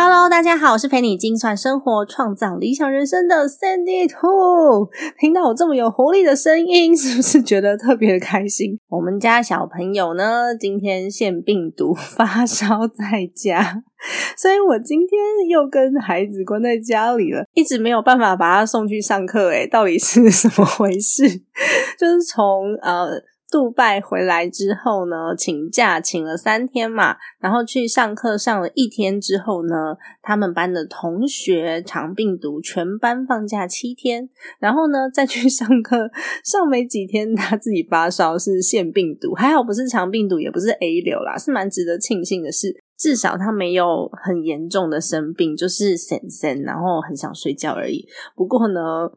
Hello，大家好，我是陪你精算生活、创造理想人生的 Sandy Two。听到我这么有活力的声音，是不是觉得特别的开心？我们家小朋友呢，今天腺病毒发烧在家，所以我今天又跟孩子关在家里了，一直没有办法把他送去上课。诶到底是什么回事？就是从呃。杜拜回来之后呢，请假请了三天嘛，然后去上课上了一天之后呢，他们班的同学长病毒，全班放假七天，然后呢再去上课上没几天，他自己发烧是腺病毒，还好不是长病毒，也不是 A 流啦，是蛮值得庆幸的是，至少他没有很严重的生病，就是神神，然后很想睡觉而已。不过呢。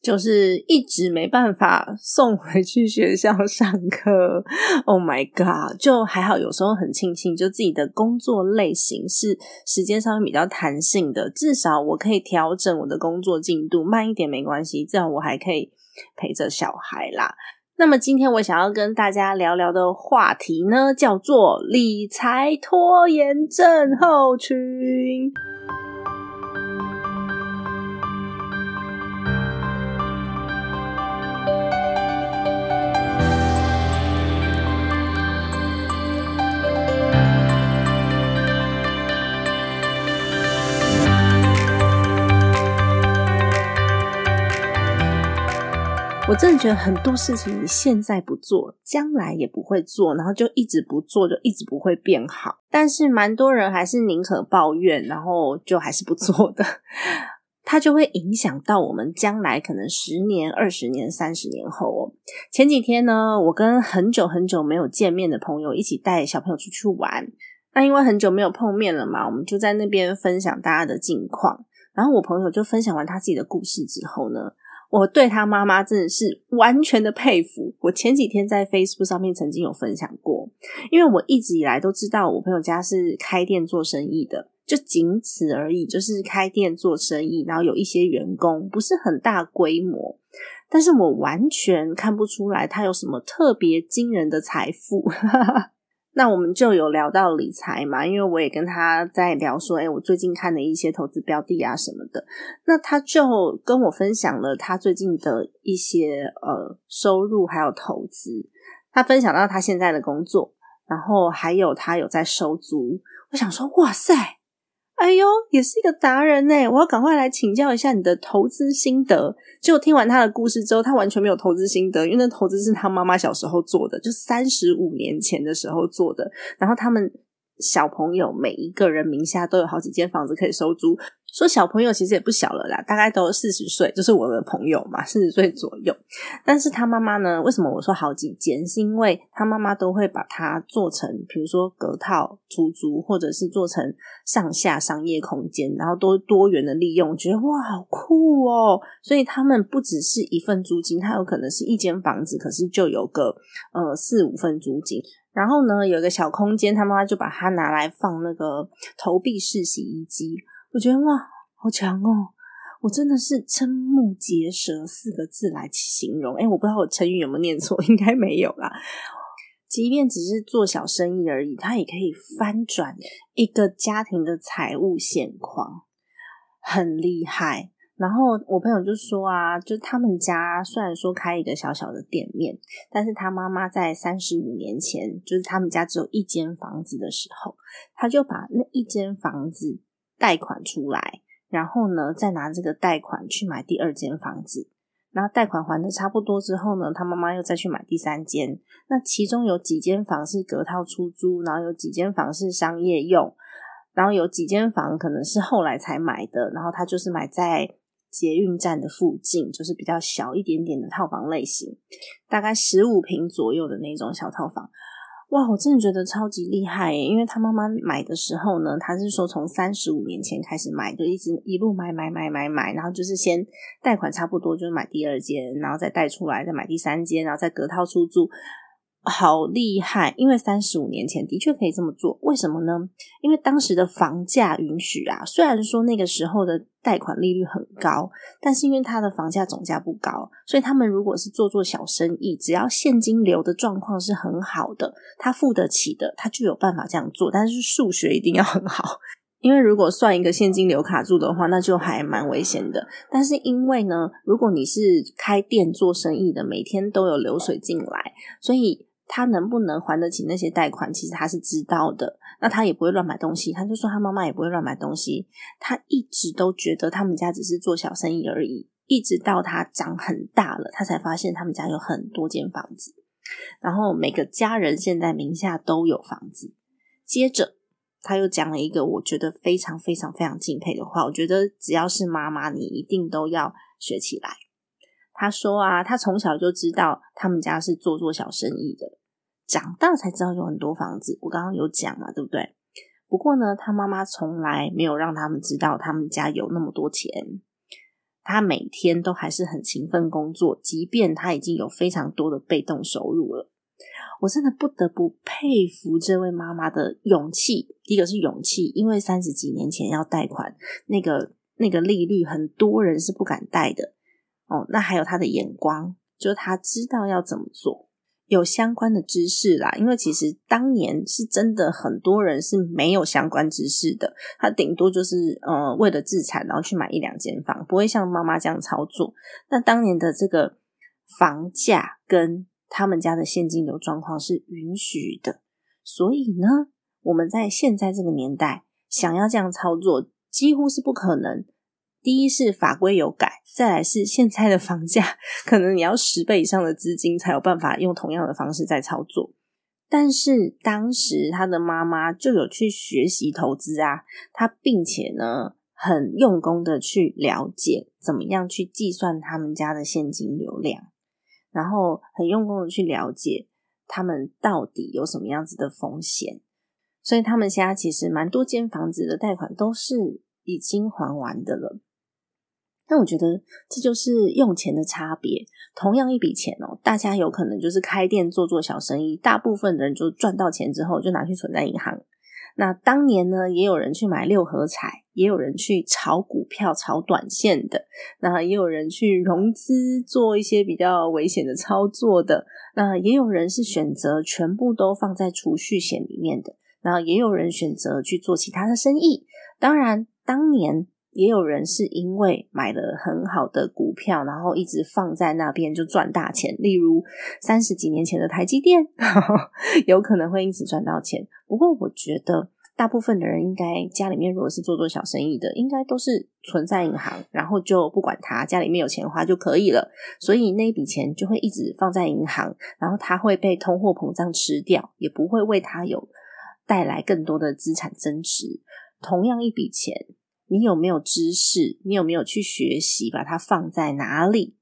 就是一直没办法送回去学校上课。Oh my god！就还好，有时候很庆幸，就自己的工作类型是时间上面比较弹性的，至少我可以调整我的工作进度，慢一点没关系，这样我还可以陪着小孩啦。那么今天我想要跟大家聊聊的话题呢，叫做理财拖延症候群。我真的觉得很多事情你现在不做，将来也不会做，然后就一直不做，就一直不会变好。但是蛮多人还是宁可抱怨，然后就还是不做的，它就会影响到我们将来可能十年、二十年、三十年后哦。前几天呢，我跟很久很久没有见面的朋友一起带小朋友出去玩，那因为很久没有碰面了嘛，我们就在那边分享大家的近况。然后我朋友就分享完他自己的故事之后呢。我对他妈妈真的是完全的佩服。我前几天在 Facebook 上面曾经有分享过，因为我一直以来都知道我朋友家是开店做生意的，就仅此而已，就是开店做生意，然后有一些员工，不是很大规模，但是我完全看不出来他有什么特别惊人的财富。那我们就有聊到理财嘛，因为我也跟他在聊说，哎，我最近看的一些投资标的啊什么的。那他就跟我分享了他最近的一些呃收入还有投资。他分享到他现在的工作，然后还有他有在收租。我想说，哇塞！哎呦，也是一个达人呢！我要赶快来请教一下你的投资心得。结果听完他的故事之后，他完全没有投资心得，因为那投资是他妈妈小时候做的，就三十五年前的时候做的。然后他们小朋友每一个人名下都有好几间房子可以收租。说小朋友其实也不小了啦，大概都四十岁，就是我的朋友嘛，四十岁左右。但是他妈妈呢？为什么我说好几间？是因为他妈妈都会把它做成，比如说隔套出租，或者是做成上下商业空间，然后多多元的利用。觉得哇，好酷哦！所以他们不只是一份租金，他有可能是一间房子，可是就有个呃四五份租金。然后呢，有一个小空间，他妈妈就把它拿来放那个投币式洗衣机。我觉得哇，好强哦！我真的是瞠目结舌四个字来形容。哎，我不知道我成语有没有念错，应该没有啦。即便只是做小生意而已，它也可以翻转一个家庭的财务现况，很厉害。然后我朋友就说啊，就他们家虽然说开一个小小的店面，但是他妈妈在三十五年前，就是他们家只有一间房子的时候，他就把那一间房子。贷款出来，然后呢，再拿这个贷款去买第二间房子。然后贷款还的差不多之后呢，他妈妈又再去买第三间。那其中有几间房是隔套出租，然后有几间房是商业用，然后有几间房可能是后来才买的。然后他就是买在捷运站的附近，就是比较小一点点的套房类型，大概十五平左右的那种小套房。哇，我真的觉得超级厉害耶！因为他妈妈买的时候呢，他是说从三十五年前开始买，就一直一路买买买买买，然后就是先贷款差不多，就是买第二间，然后再贷出来，再买第三间，然后再隔套出租。好厉害！因为三十五年前的确可以这么做，为什么呢？因为当时的房价允许啊。虽然说那个时候的贷款利率很高，但是因为他的房价总价不高，所以他们如果是做做小生意，只要现金流的状况是很好的，他付得起的，他就有办法这样做。但是数学一定要很好，因为如果算一个现金流卡住的话，那就还蛮危险的。但是因为呢，如果你是开店做生意的，每天都有流水进来，所以。他能不能还得起那些贷款？其实他是知道的。那他也不会乱买东西。他就说他妈妈也不会乱买东西。他一直都觉得他们家只是做小生意而已。一直到他长很大了，他才发现他们家有很多间房子，然后每个家人现在名下都有房子。接着他又讲了一个我觉得非常非常非常敬佩的话。我觉得只要是妈妈，你一定都要学起来。他说啊，他从小就知道他们家是做做小生意的。长大才知道有很多房子，我刚刚有讲嘛，对不对？不过呢，他妈妈从来没有让他们知道他们家有那么多钱。他每天都还是很勤奋工作，即便他已经有非常多的被动收入了。我真的不得不佩服这位妈妈的勇气。第一个是勇气，因为三十几年前要贷款，那个那个利率，很多人是不敢贷的。哦，那还有他的眼光，就是他知道要怎么做。有相关的知识啦，因为其实当年是真的很多人是没有相关知识的，他顶多就是呃为了自产，然后去买一两间房，不会像妈妈这样操作。那当年的这个房价跟他们家的现金流状况是允许的，所以呢，我们在现在这个年代想要这样操作，几乎是不可能。第一是法规有改，再来是现在的房价，可能你要十倍以上的资金才有办法用同样的方式在操作。但是当时他的妈妈就有去学习投资啊，他并且呢很用功的去了解怎么样去计算他们家的现金流量，然后很用功的去了解他们到底有什么样子的风险。所以他们家其实蛮多间房子的贷款都是已经还完的了。但我觉得这就是用钱的差别。同样一笔钱哦，大家有可能就是开店做做小生意，大部分人就赚到钱之后就拿去存在银行。那当年呢，也有人去买六合彩，也有人去炒股票、炒短线的，那也有人去融资做一些比较危险的操作的，那也有人是选择全部都放在储蓄险里面的，那也有人选择去做其他的生意。当然，当年。也有人是因为买了很好的股票，然后一直放在那边就赚大钱。例如三十几年前的台积电，有可能会因此赚到钱。不过，我觉得大部分的人应该家里面如果是做做小生意的，应该都是存在银行，然后就不管它，家里面有钱花就可以了。所以那一笔钱就会一直放在银行，然后它会被通货膨胀吃掉，也不会为它有带来更多的资产增值。同样一笔钱。你有没有知识？你有没有去学习？把它放在哪里？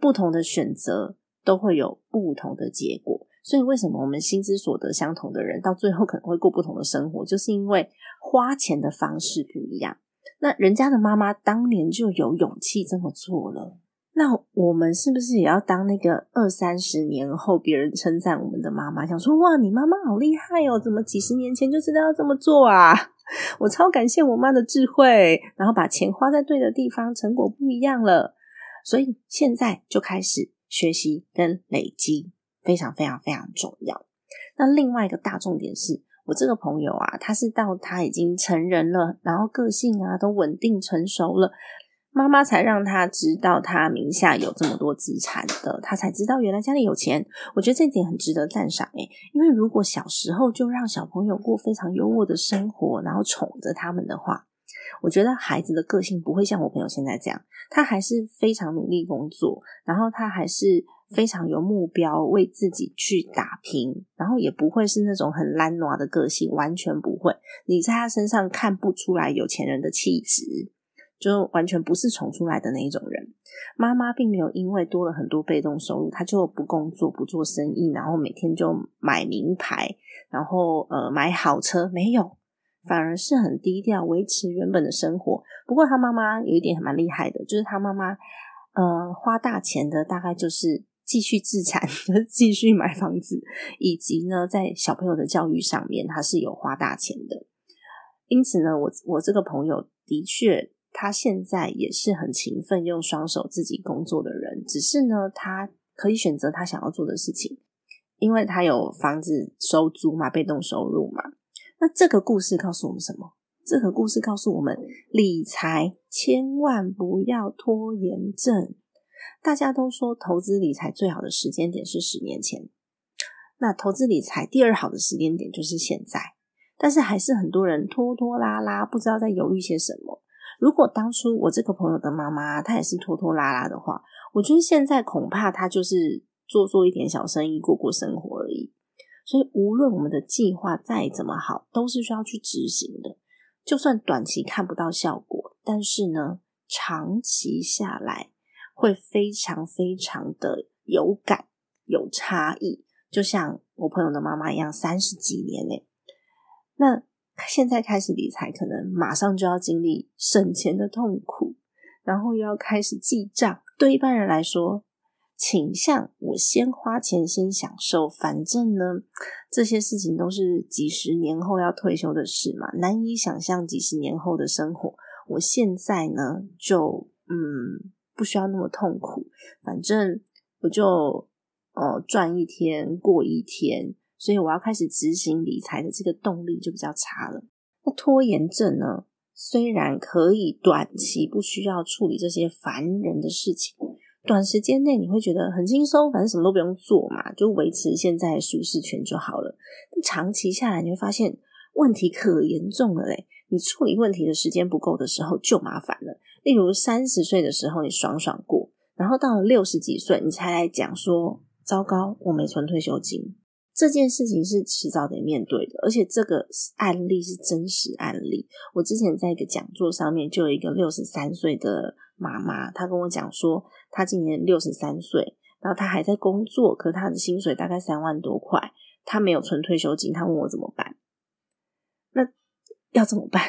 不同的选择都会有不同的结果。所以，为什么我们薪资所得相同的人，到最后可能会过不同的生活？就是因为花钱的方式不一样。那人家的妈妈当年就有勇气这么做了。那我们是不是也要当那个二三十年后别人称赞我们的妈妈，想说哇，你妈妈好厉害哦，怎么几十年前就知道要这么做啊？我超感谢我妈的智慧，然后把钱花在对的地方，成果不一样了。所以现在就开始学习跟累积，非常非常非常重要。那另外一个大重点是我这个朋友啊，他是到他已经成人了，然后个性啊都稳定成熟了。妈妈才让他知道他名下有这么多资产的，他才知道原来家里有钱。我觉得这点很值得赞赏诶，因为如果小时候就让小朋友过非常优渥的生活，然后宠着他们的话，我觉得孩子的个性不会像我朋友现在这样，他还是非常努力工作，然后他还是非常有目标，为自己去打拼，然后也不会是那种很懒惰的个性，完全不会。你在他身上看不出来有钱人的气质。就完全不是宠出来的那一种人。妈妈并没有因为多了很多被动收入，她就不工作、不做生意，然后每天就买名牌，然后呃买好车，没有，反而是很低调，维持原本的生活。不过他妈妈有一点蛮厉害的，就是他妈妈呃花大钱的大概就是继续自产，继续买房子，以及呢在小朋友的教育上面，他是有花大钱的。因此呢，我我这个朋友的确，他现在也是很勤奋，用双手自己工作的人。只是呢，他可以选择他想要做的事情，因为他有房子收租嘛，被动收入嘛。那这个故事告诉我们什么？这个故事告诉我们，理财千万不要拖延症。大家都说投资理财最好的时间点是十年前，那投资理财第二好的时间点就是现在。但是还是很多人拖拖拉拉，不知道在犹豫些什么。如果当初我这个朋友的妈妈她也是拖拖拉拉的话，我觉得现在恐怕她就是做做一点小生意，过过生活而已。所以无论我们的计划再怎么好，都是需要去执行的。就算短期看不到效果，但是呢，长期下来会非常非常的有感有差异。就像我朋友的妈妈一样，三十几年呢。那现在开始理财，可能马上就要经历省钱的痛苦，然后又要开始记账。对一般人来说，倾向我先花钱先享受，反正呢这些事情都是几十年后要退休的事嘛，难以想象几十年后的生活。我现在呢就嗯不需要那么痛苦，反正我就呃赚一天过一天。所以我要开始执行理财的这个动力就比较差了。那拖延症呢？虽然可以短期不需要处理这些烦人的事情，短时间内你会觉得很轻松，反正什么都不用做嘛，就维持现在舒适圈就好了。长期下来，你会发现问题可严重了嘞。你处理问题的时间不够的时候，就麻烦了。例如三十岁的时候你爽爽过，然后到了六十几岁，你才来讲说：糟糕，我没存退休金。这件事情是迟早得面对的，而且这个案例是真实案例。我之前在一个讲座上面，就有一个六十三岁的妈妈，她跟我讲说，她今年六十三岁，然后她还在工作，可她的薪水大概三万多块，她没有存退休金，她问我怎么办？那要怎么办？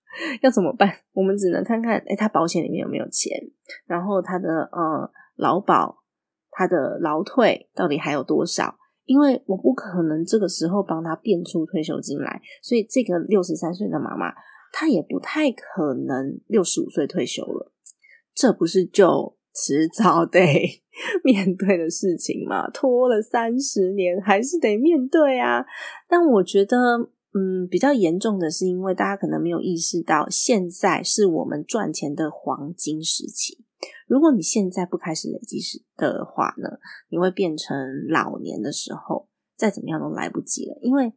要怎么办？我们只能看看，哎，她保险里面有没有钱，然后她的呃劳保、她的劳退到底还有多少？因为我不可能这个时候帮他变出退休金来，所以这个六十三岁的妈妈，她也不太可能六十五岁退休了。这不是就迟早得 面对的事情吗？拖了三十年，还是得面对啊。但我觉得，嗯，比较严重的是，因为大家可能没有意识到，现在是我们赚钱的黄金时期。如果你现在不开始累积时的话呢，你会变成老年的时候，再怎么样都来不及了。因为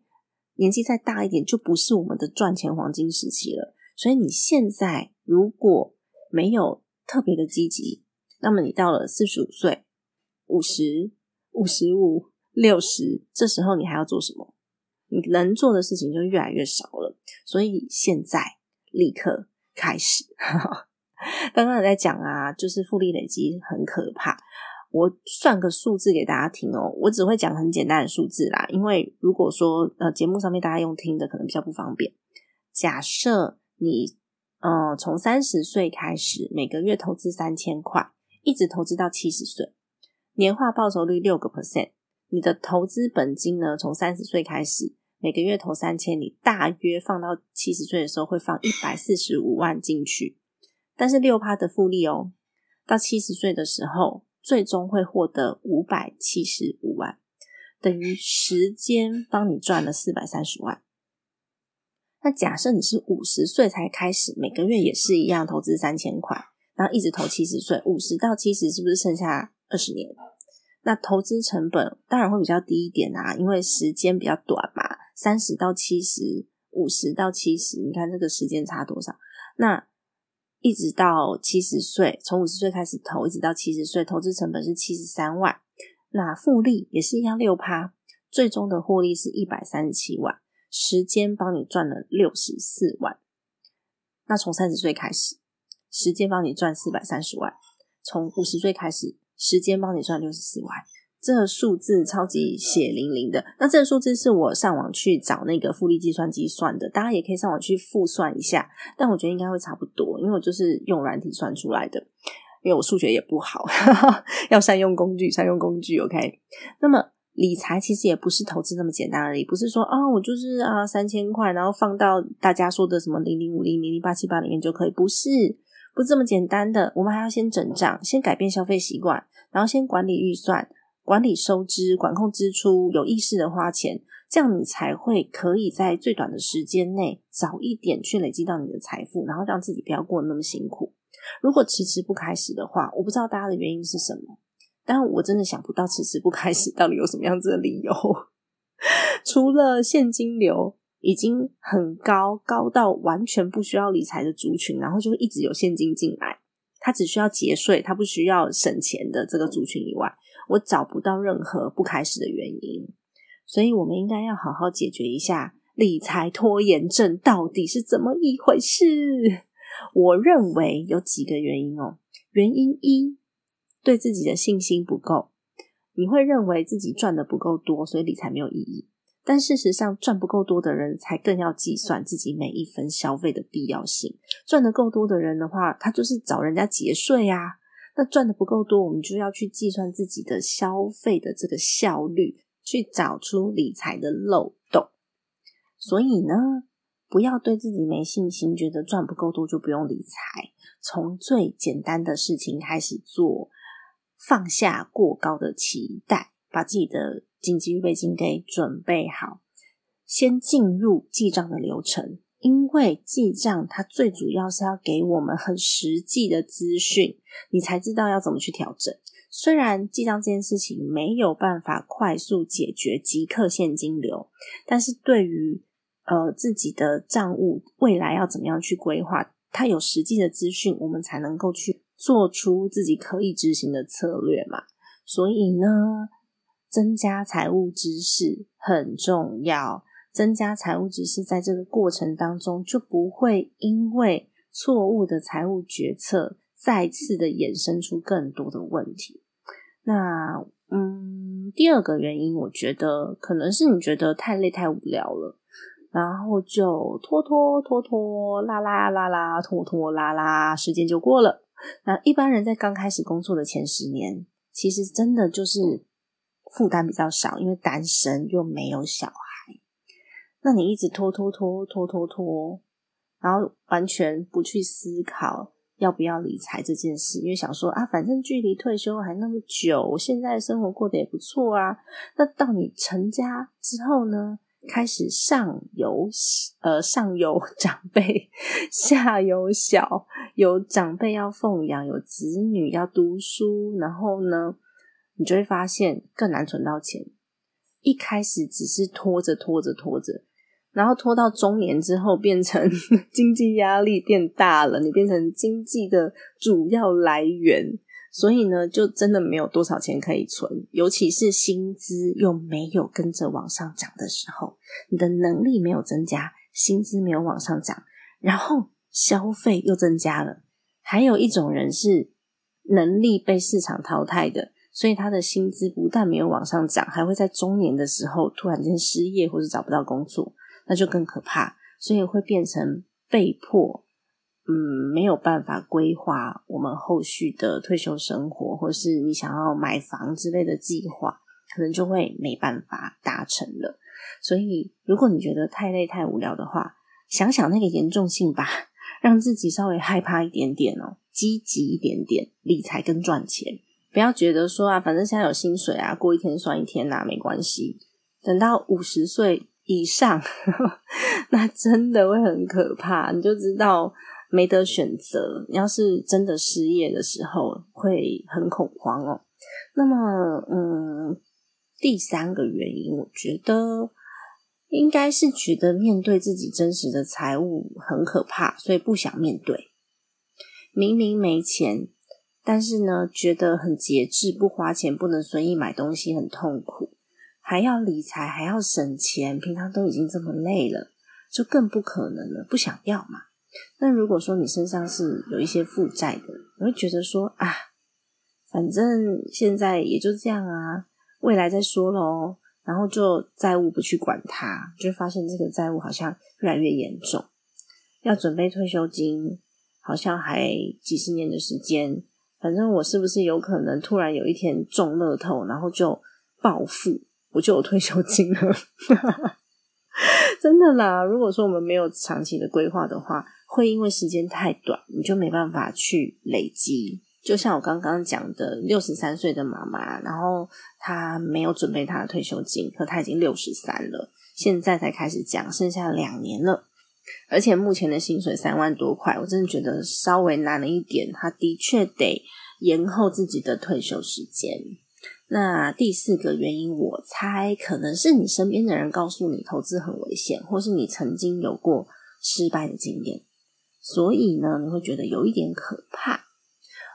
年纪再大一点，就不是我们的赚钱黄金时期了。所以你现在如果没有特别的积极，那么你到了四十五岁、五十五、十五、六十，这时候你还要做什么？你能做的事情就越来越少了。所以现在立刻开始。刚刚也在讲啊，就是复利累积很可怕。我算个数字给大家听哦，我只会讲很简单的数字啦，因为如果说呃节目上面大家用听的可能比较不方便。假设你呃从三十岁开始，每个月投资三千块，一直投资到七十岁，年化报酬率六个 percent，你的投资本金呢从三十岁开始，每个月投三千，你大约放到七十岁的时候会放一百四十五万进去。但是六趴的复利哦，到七十岁的时候，最终会获得五百七十五万，等于时间帮你赚了四百三十万。那假设你是五十岁才开始，每个月也是一样投资三千块，然后一直投七十岁，五十到七十是不是剩下二十年？那投资成本当然会比较低一点啊，因为时间比较短嘛。三十到七十，五十到七十，你看这个时间差多少？那一直到七十岁，从五十岁开始投，一直到七十岁，投资成本是七十三万。那复利也是一样六趴，最终的获利是一百三十七万，时间帮你赚了六十四万。那从三十岁开始，时间帮你赚四百三十万，从五十岁开始，时间帮你赚六十四万。这数字超级血淋淋的。那这个数字是我上网去找那个复利计算机算的，大家也可以上网去复算一下。但我觉得应该会差不多，因为我就是用软体算出来的。因为我数学也不好，要善用工具，善用工具。OK，那么理财其实也不是投资那么简单而已，不是说啊，我就是啊三千块，然后放到大家说的什么零零五零零零八七八里面就可以，不是，不是这么简单的。我们还要先整账，先改变消费习惯，然后先管理预算。管理收支、管控支出，有意识的花钱，这样你才会可以在最短的时间内早一点去累积到你的财富，然后让自己不要过得那么辛苦。如果迟迟不开始的话，我不知道大家的原因是什么，但我真的想不到迟迟不开始到底有什么样子的理由。除了现金流已经很高，高到完全不需要理财的族群，然后就会一直有现金进来，他只需要节税，他不需要省钱的这个族群以外。我找不到任何不开始的原因，所以我们应该要好好解决一下理财拖延症到底是怎么一回事。我认为有几个原因哦。原因一，对自己的信心不够，你会认为自己赚的不够多，所以理财没有意义。但事实上，赚不够多的人才更要计算自己每一分消费的必要性。赚的够多的人的话，他就是找人家节税啊。那赚的不够多，我们就要去计算自己的消费的这个效率，去找出理财的漏洞。所以呢，不要对自己没信心，觉得赚不够多就不用理财。从最简单的事情开始做，放下过高的期待，把自己的紧急预备金给准备好，先进入记账的流程。因为记账，它最主要是要给我们很实际的资讯，你才知道要怎么去调整。虽然记账这件事情没有办法快速解决即刻现金流，但是对于呃自己的账务未来要怎么样去规划，它有实际的资讯，我们才能够去做出自己可以执行的策略嘛。所以呢，增加财务知识很重要。增加财务知识，在这个过程当中就不会因为错误的财务决策再次的衍生出更多的问题。那嗯，第二个原因，我觉得可能是你觉得太累太无聊了，然后就拖拖拖拖拉拉拉拉拖拖拉拉，时间就过了。那一般人在刚开始工作的前十年，其实真的就是负担比较少，因为单身又没有小孩。那你一直拖拖拖拖拖拖，然后完全不去思考要不要理财这件事，因为想说啊，反正距离退休还那么久，我现在生活过得也不错啊。那到你成家之后呢，开始上有呃上有 长辈，下有小，有长辈要奉养，有子女要读书，然后呢，你就会发现更难存到钱。一开始只是拖着拖着拖着。然后拖到中年之后，变成 经济压力变大了，你变成经济的主要来源，所以呢，就真的没有多少钱可以存，尤其是薪资又没有跟着往上涨的时候，你的能力没有增加，薪资没有往上涨，然后消费又增加了。还有一种人是能力被市场淘汰的，所以他的薪资不但没有往上涨，还会在中年的时候突然间失业或者找不到工作。那就更可怕，所以会变成被迫，嗯，没有办法规划我们后续的退休生活，或是你想要买房之类的计划，可能就会没办法达成了。所以，如果你觉得太累、太无聊的话，想想那个严重性吧，让自己稍微害怕一点点哦，积极一点点，理财跟赚钱，不要觉得说啊，反正现在有薪水啊，过一天算一天呐，没关系。等到五十岁。以上，那真的会很可怕，你就知道没得选择。要是真的失业的时候，会很恐慌哦。那么，嗯，第三个原因，我觉得应该是觉得面对自己真实的财务很可怕，所以不想面对。明明没钱，但是呢，觉得很节制，不花钱，不能随意买东西，很痛苦。还要理财，还要省钱，平常都已经这么累了，就更不可能了。不想要嘛？那如果说你身上是有一些负债的，你会觉得说啊，反正现在也就这样啊，未来再说喽。然后就债务不去管它，就发现这个债务好像越来越严重。要准备退休金，好像还几十年的时间。反正我是不是有可能突然有一天中乐透，然后就暴富，我就有退休金了？真的啦！如果说我们没有长期的规划的话，会因为时间太短，你就没办法去累积。就像我刚刚讲的，六十三岁的妈妈，然后她没有准备她的退休金，可她已经六十三了，现在才开始讲，剩下两年了，而且目前的薪水三万多块，我真的觉得稍微难了一点。她的确得延后自己的退休时间。那第四个原因，我猜可能是你身边的人告诉你投资很危险，或是你曾经有过失败的经验，所以呢，你会觉得有一点可怕。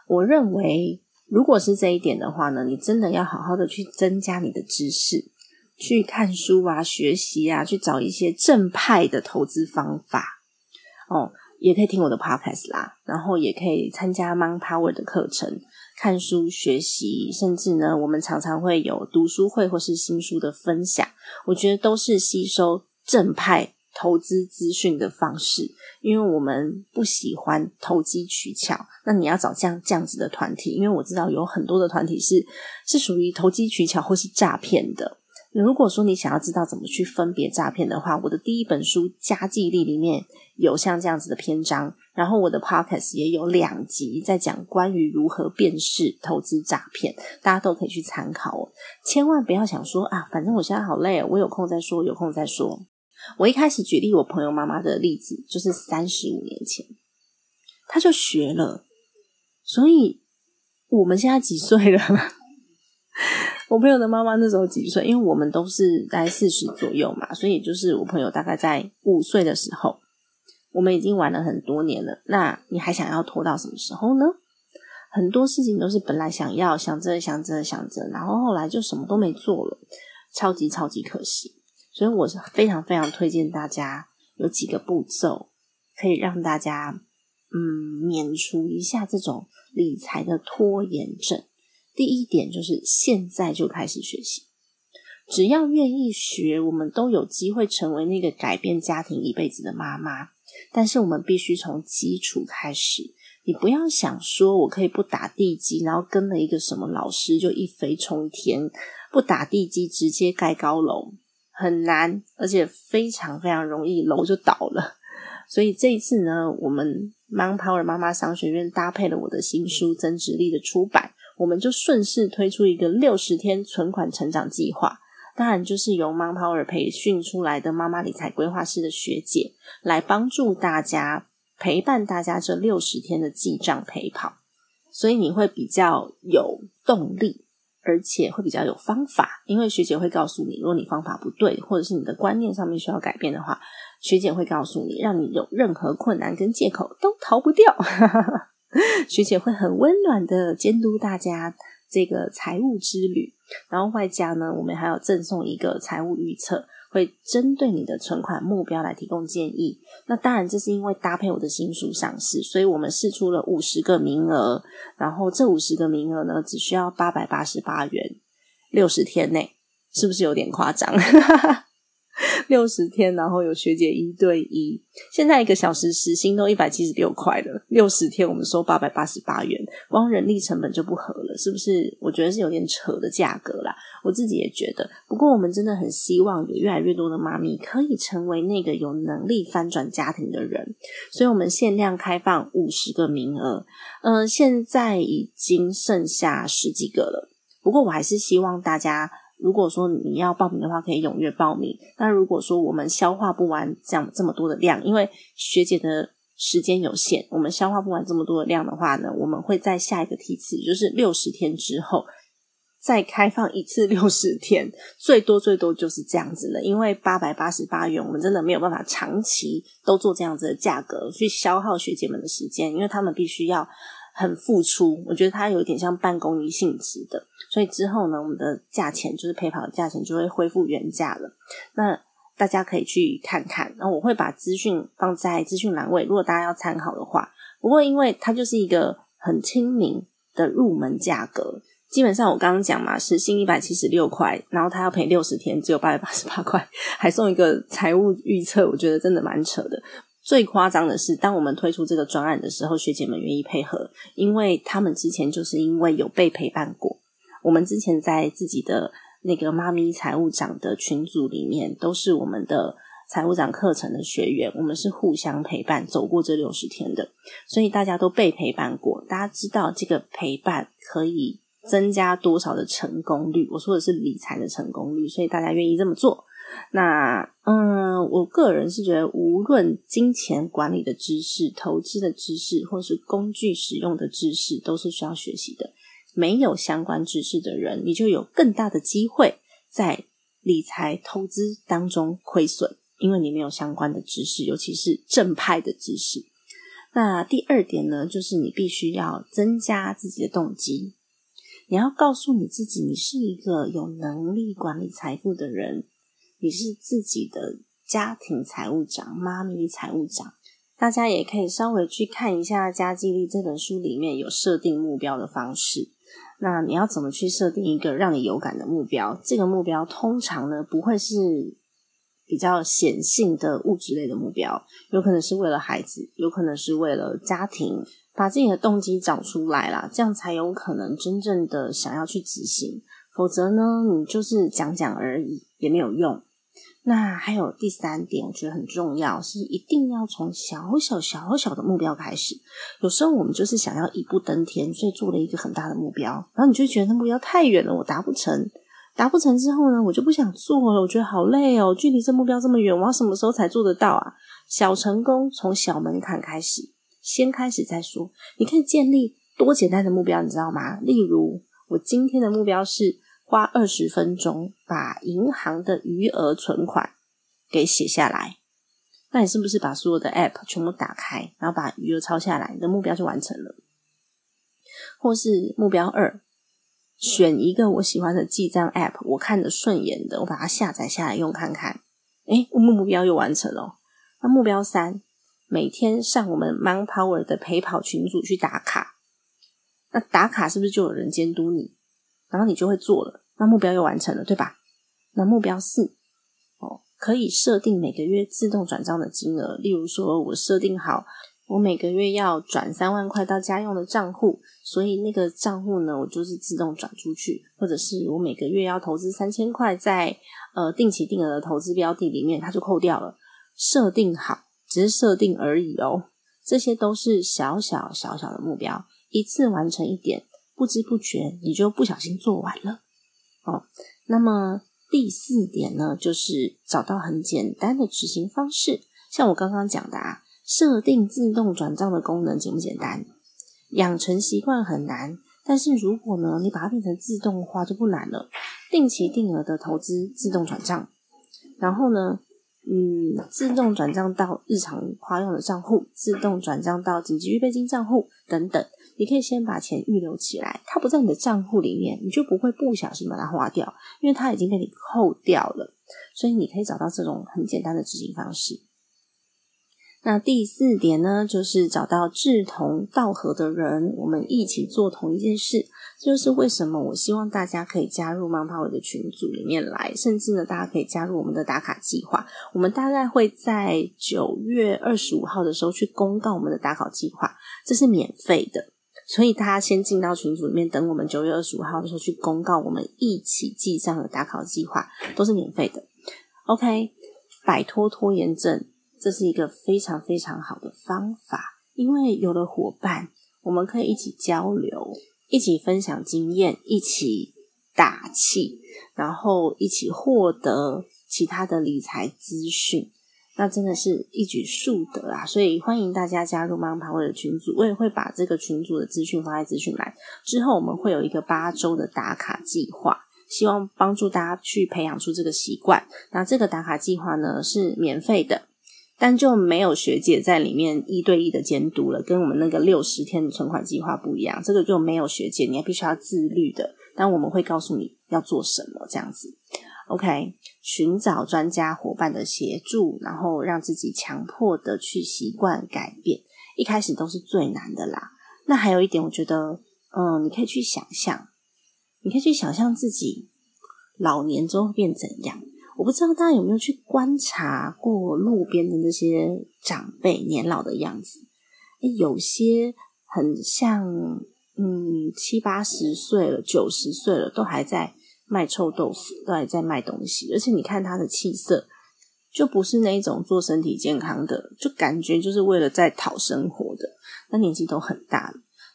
我认为，如果是这一点的话呢，你真的要好好的去增加你的知识，去看书啊，学习啊，去找一些正派的投资方法。哦，也可以听我的 podcast 啦，然后也可以参加 Mon Power 的课程，看书学习，甚至呢，我们常常会有读书会或是新书的分享，我觉得都是吸收正派。投资资讯的方式，因为我们不喜欢投机取巧。那你要找这样这样子的团体，因为我知道有很多的团体是是属于投机取巧或是诈骗的。如果说你想要知道怎么去分别诈骗的话，我的第一本书《家计力》里面有像这样子的篇章，然后我的 podcast 也有两集在讲关于如何辨识投资诈骗，大家都可以去参考哦。千万不要想说啊，反正我现在好累，我有空再说，有空再说。我一开始举例我朋友妈妈的例子，就是三十五年前，他就学了，所以我们现在几岁了？我朋友的妈妈那时候几岁？因为我们都是在四十左右嘛，所以就是我朋友大概在五岁的时候，我们已经玩了很多年了。那你还想要拖到什么时候呢？很多事情都是本来想要想着想着想着，然后后来就什么都没做了，超级超级可惜。所以我是非常非常推荐大家有几个步骤，可以让大家嗯免除一下这种理财的拖延症。第一点就是现在就开始学习，只要愿意学，我们都有机会成为那个改变家庭一辈子的妈妈。但是我们必须从基础开始，你不要想说我可以不打地基，然后跟了一个什么老师就一飞冲天，不打地基直接盖高楼。很难，而且非常非常容易，楼就倒了。所以这一次呢，我们 Mon Power 妈妈商学院搭配了我的新书《增值力》的出版，我们就顺势推出一个六十天存款成长计划。当然，就是由 Mon Power 培训出来的妈妈理财规划师的学姐来帮助大家，陪伴大家这六十天的记账陪跑，所以你会比较有动力。而且会比较有方法，因为学姐会告诉你，如果你方法不对，或者是你的观念上面需要改变的话，学姐会告诉你，让你有任何困难跟借口都逃不掉。学姐会很温暖的监督大家这个财务之旅，然后外加呢，我们还要赠送一个财务预测。会针对你的存款目标来提供建议。那当然，这是因为搭配我的新书上市，所以我们试出了五十个名额。然后这五十个名额呢，只需要八百八十八元，六十天内，是不是有点夸张？六十天，然后有学姐一对一，现在一个小时时薪都一百七十六块了。六十天我们收八百八十八元，光人力成本就不合了，是不是？我觉得是有点扯的价格啦。我自己也觉得，不过我们真的很希望有越来越多的妈咪可以成为那个有能力翻转家庭的人，所以我们限量开放五十个名额。嗯，现在已经剩下十几个了，不过我还是希望大家。如果说你要报名的话，可以踊跃报名。那如果说我们消化不完这样这么多的量，因为学姐的时间有限，我们消化不完这么多的量的话呢，我们会在下一个梯次，就是六十天之后再开放一次 六十天，最多最多就是这样子了。因为八百八十八元，我们真的没有办法长期都做这样子的价格去消耗学姐们的时间，因为他们必须要。很付出，我觉得它有点像办公一性质的，所以之后呢，我们的价钱就是陪跑的价钱就会恢复原价了。那大家可以去看看。那我会把资讯放在资讯栏位，如果大家要参考的话。不过因为它就是一个很亲民的入门价格，基本上我刚刚讲嘛，时薪一百七十六块，然后他要赔六十天，只有八百八十八块，还送一个财务预测，我觉得真的蛮扯的。最夸张的是，当我们推出这个专案的时候，学姐们愿意配合，因为他们之前就是因为有被陪伴过。我们之前在自己的那个妈咪财务长的群组里面，都是我们的财务长课程的学员，我们是互相陪伴走过这六十天的，所以大家都被陪伴过，大家知道这个陪伴可以增加多少的成功率。我说的是理财的成功率，所以大家愿意这么做。那嗯，我个人是觉得，无论金钱管理的知识、投资的知识，或是工具使用的知识，都是需要学习的。没有相关知识的人，你就有更大的机会在理财投资当中亏损，因为你没有相关的知识，尤其是正派的知识。那第二点呢，就是你必须要增加自己的动机，你要告诉你自己，你是一个有能力管理财富的人。你是自己的家庭财务长，妈咪财务长。大家也可以稍微去看一下《家计力》这本书里面有设定目标的方式。那你要怎么去设定一个让你有感的目标？这个目标通常呢不会是比较显性的物质类的目标，有可能是为了孩子，有可能是为了家庭，把自己的动机找出来啦，这样才有可能真正的想要去执行。否则呢，你就是讲讲而已，也没有用。那还有第三点，我觉得很重要，是一定要从小小小小的目标开始。有时候我们就是想要一步登天，所以做了一个很大的目标，然后你就觉得目标太远了，我达不成。达不成之后呢，我就不想做了，我觉得好累哦，距离这目标这么远，我要什么时候才做得到啊？小成功从小门槛开始，先开始再说。你可以建立多简单的目标，你知道吗？例如，我今天的目标是。花二十分钟把银行的余额存款给写下来，那你是不是把所有的 App 全部打开，然后把余额抄下来，你的目标就完成了？或是目标二，选一个我喜欢的记账 App，我看着顺眼的，我把它下载下来用看看。哎，我们目标又完成了。那目标三，每天上我们 Manpower 的陪跑群组去打卡，那打卡是不是就有人监督你？然后你就会做了。那目标又完成了，对吧？那目标四哦，可以设定每个月自动转账的金额。例如说，我设定好，我每个月要转三万块到家用的账户，所以那个账户呢，我就是自动转出去。或者是我每个月要投资三千块在呃定期定额的投资标的里面，它就扣掉了。设定好，只是设定而已哦。这些都是小小小小的目标，一次完成一点，不知不觉你就不小心做完了。哦，那么第四点呢，就是找到很简单的执行方式。像我刚刚讲的啊，设定自动转账的功能简不简单？养成习惯很难，但是如果呢，你把它变成自动化就不难了。定期定额的投资自动转账，然后呢，嗯，自动转账到日常花用的账户，自动转账到紧急预备金账户等等。你可以先把钱预留起来，它不在你的账户里面，你就不会不小心把它花掉，因为它已经被你扣掉了。所以你可以找到这种很简单的执行方式。那第四点呢，就是找到志同道合的人，我们一起做同一件事。这就是为什么我希望大家可以加入 m 怕 m 的群组里面来，甚至呢，大家可以加入我们的打卡计划。我们大概会在九月二十五号的时候去公告我们的打卡计划，这是免费的。所以大家先进到群组里面，等我们九月二十五号的时候去公告我们一起记账的打考计划，都是免费的。OK，摆脱拖延症，这是一个非常非常好的方法，因为有了伙伴，我们可以一起交流，一起分享经验，一起打气，然后一起获得其他的理财资讯。那真的是一举数得啊！所以欢迎大家加入 Manpower 的群组，我也会把这个群组的资讯放在资讯栏。之后我们会有一个八周的打卡计划，希望帮助大家去培养出这个习惯。那这个打卡计划呢是免费的，但就没有学姐在里面一对一的监督了，跟我们那个六十天的存款计划不一样。这个就没有学姐，你还必须要自律的。但我们会告诉你要做什么，这样子。OK，寻找专家伙伴的协助，然后让自己强迫的去习惯改变，一开始都是最难的啦。那还有一点，我觉得，嗯，你可以去想象，你可以去想象自己老年之后会变怎样。我不知道大家有没有去观察过路边的那些长辈年老的样子？有些很像，嗯，七八十岁了，九十岁了，都还在。卖臭豆腐都还在卖东西，而且你看他的气色，就不是那种做身体健康的，就感觉就是为了在讨生活的。那年纪都很大了。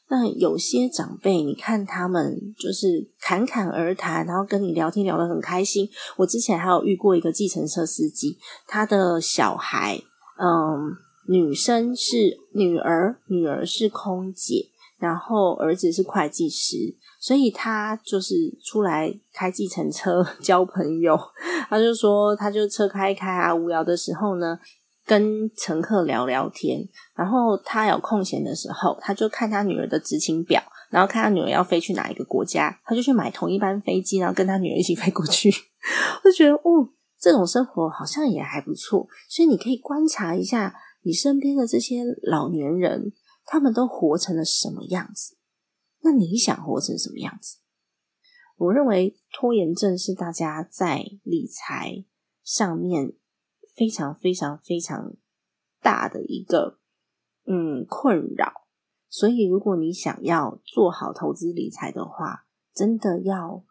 那有些长辈，你看他们就是侃侃而谈，然后跟你聊天聊得很开心。我之前还有遇过一个计程车司机，他的小孩，嗯，女生是女儿，女儿是空姐，然后儿子是会计师。所以他就是出来开计程车 交朋友，他就说，他就车开开啊，无聊的时候呢，跟乘客聊聊天。然后他有空闲的时候，他就看他女儿的执勤表，然后看他女儿要飞去哪一个国家，他就去买同一班飞机，然后跟他女儿一起飞过去。我就觉得，哦，这种生活好像也还不错。所以你可以观察一下你身边的这些老年人，他们都活成了什么样子。那你想活成什么样子？我认为拖延症是大家在理财上面非常非常非常大的一个嗯困扰。所以，如果你想要做好投资理财的话，真的要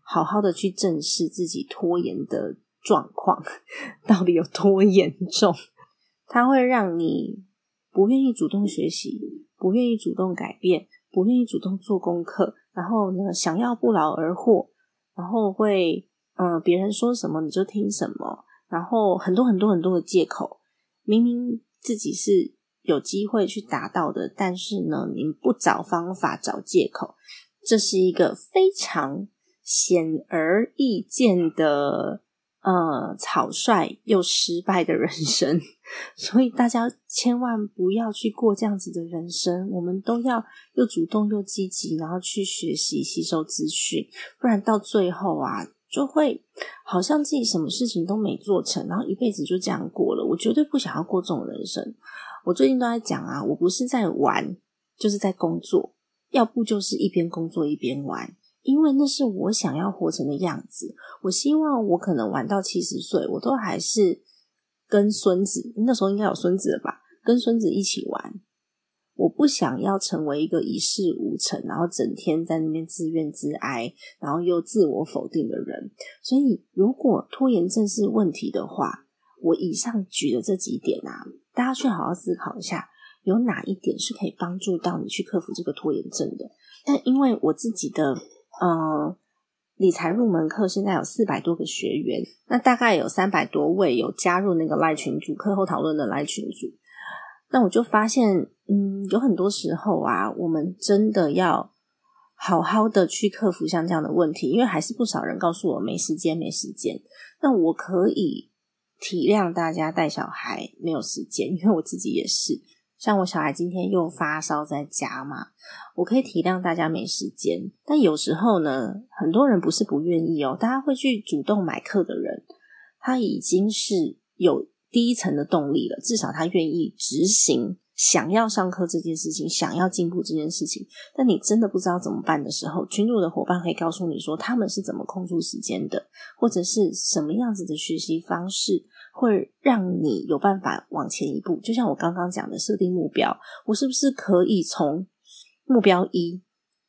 好好的去正视自己拖延的状况 到底有多严重。它会让你不愿意主动学习，不愿意主动改变。不愿意主动做功课，然后呢，想要不劳而获，然后会嗯，别人说什么你就听什么，然后很多很多很多的借口，明明自己是有机会去达到的，但是呢，你不找方法找借口，这是一个非常显而易见的。呃，草率又失败的人生，所以大家千万不要去过这样子的人生。我们都要又主动又积极，然后去学习、吸收资讯，不然到最后啊，就会好像自己什么事情都没做成，然后一辈子就这样过了。我绝对不想要过这种人生。我最近都在讲啊，我不是在玩，就是在工作，要不就是一边工作一边玩。因为那是我想要活成的样子。我希望我可能玩到七十岁，我都还是跟孙子，那时候应该有孙子了吧？跟孙子一起玩。我不想要成为一个一事无成，然后整天在那边自怨自哀，然后又自我否定的人。所以，如果拖延症是问题的话，我以上举的这几点啊，大家去好好思考一下，有哪一点是可以帮助到你去克服这个拖延症的？但因为我自己的。嗯，理财入门课现在有四百多个学员，那大概有三百多位有加入那个赖群组课后讨论的赖群组。那我就发现，嗯，有很多时候啊，我们真的要好好的去克服像这样的问题，因为还是不少人告诉我没时间，没时间。那我可以体谅大家带小孩没有时间，因为我自己也是。像我小孩今天又发烧在家嘛，我可以体谅大家没时间，但有时候呢，很多人不是不愿意哦，大家会去主动买课的人，他已经是有第一层的动力了，至少他愿意执行想要上课这件事情，想要进步这件事情。但你真的不知道怎么办的时候，群主的伙伴可以告诉你说他们是怎么控住时间的，或者是什么样子的学习方式。会让你有办法往前一步，就像我刚刚讲的，设定目标，我是不是可以从目标一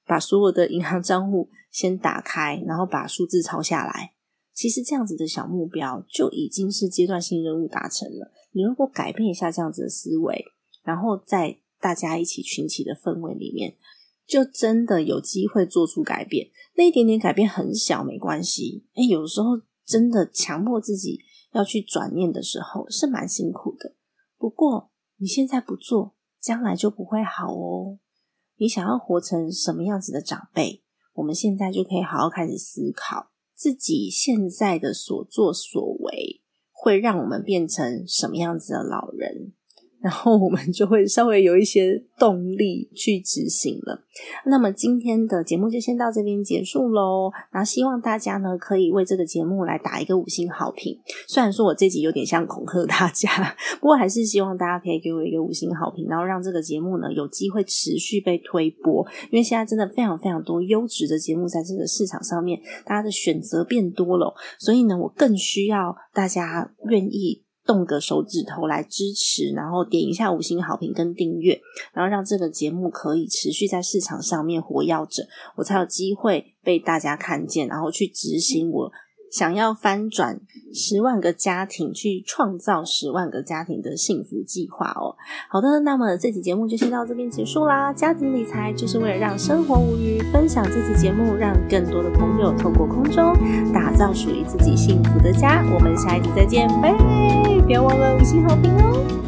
把所有的银行账户先打开，然后把数字抄下来？其实这样子的小目标就已经是阶段性任务达成了。你如果改变一下这样子的思维，然后在大家一起群起的氛围里面，就真的有机会做出改变。那一点点改变很小，没关系。哎，有时候真的强迫自己。要去转念的时候是蛮辛苦的，不过你现在不做，将来就不会好哦。你想要活成什么样子的长辈？我们现在就可以好好开始思考自己现在的所作所为，会让我们变成什么样子的老人？然后我们就会稍微有一些动力去执行了。那么今天的节目就先到这边结束喽。然后希望大家呢可以为这个节目来打一个五星好评。虽然说我这集有点像恐吓大家，不过还是希望大家可以给我一个五星好评，然后让这个节目呢有机会持续被推播。因为现在真的非常非常多优质的节目在这个市场上面，大家的选择变多了，所以呢，我更需要大家愿意。动个手指头来支持，然后点一下五星好评跟订阅，然后让这个节目可以持续在市场上面活跃着，我才有机会被大家看见，然后去执行我。想要翻转十万个家庭，去创造十万个家庭的幸福计划哦。好的，那么这期节目就先到这边结束啦。家庭理财就是为了让生活无虞，分享这期节目，让更多的朋友透过空中打造属于自己幸福的家。我们下一集再见，拜！别忘了五星好评哦。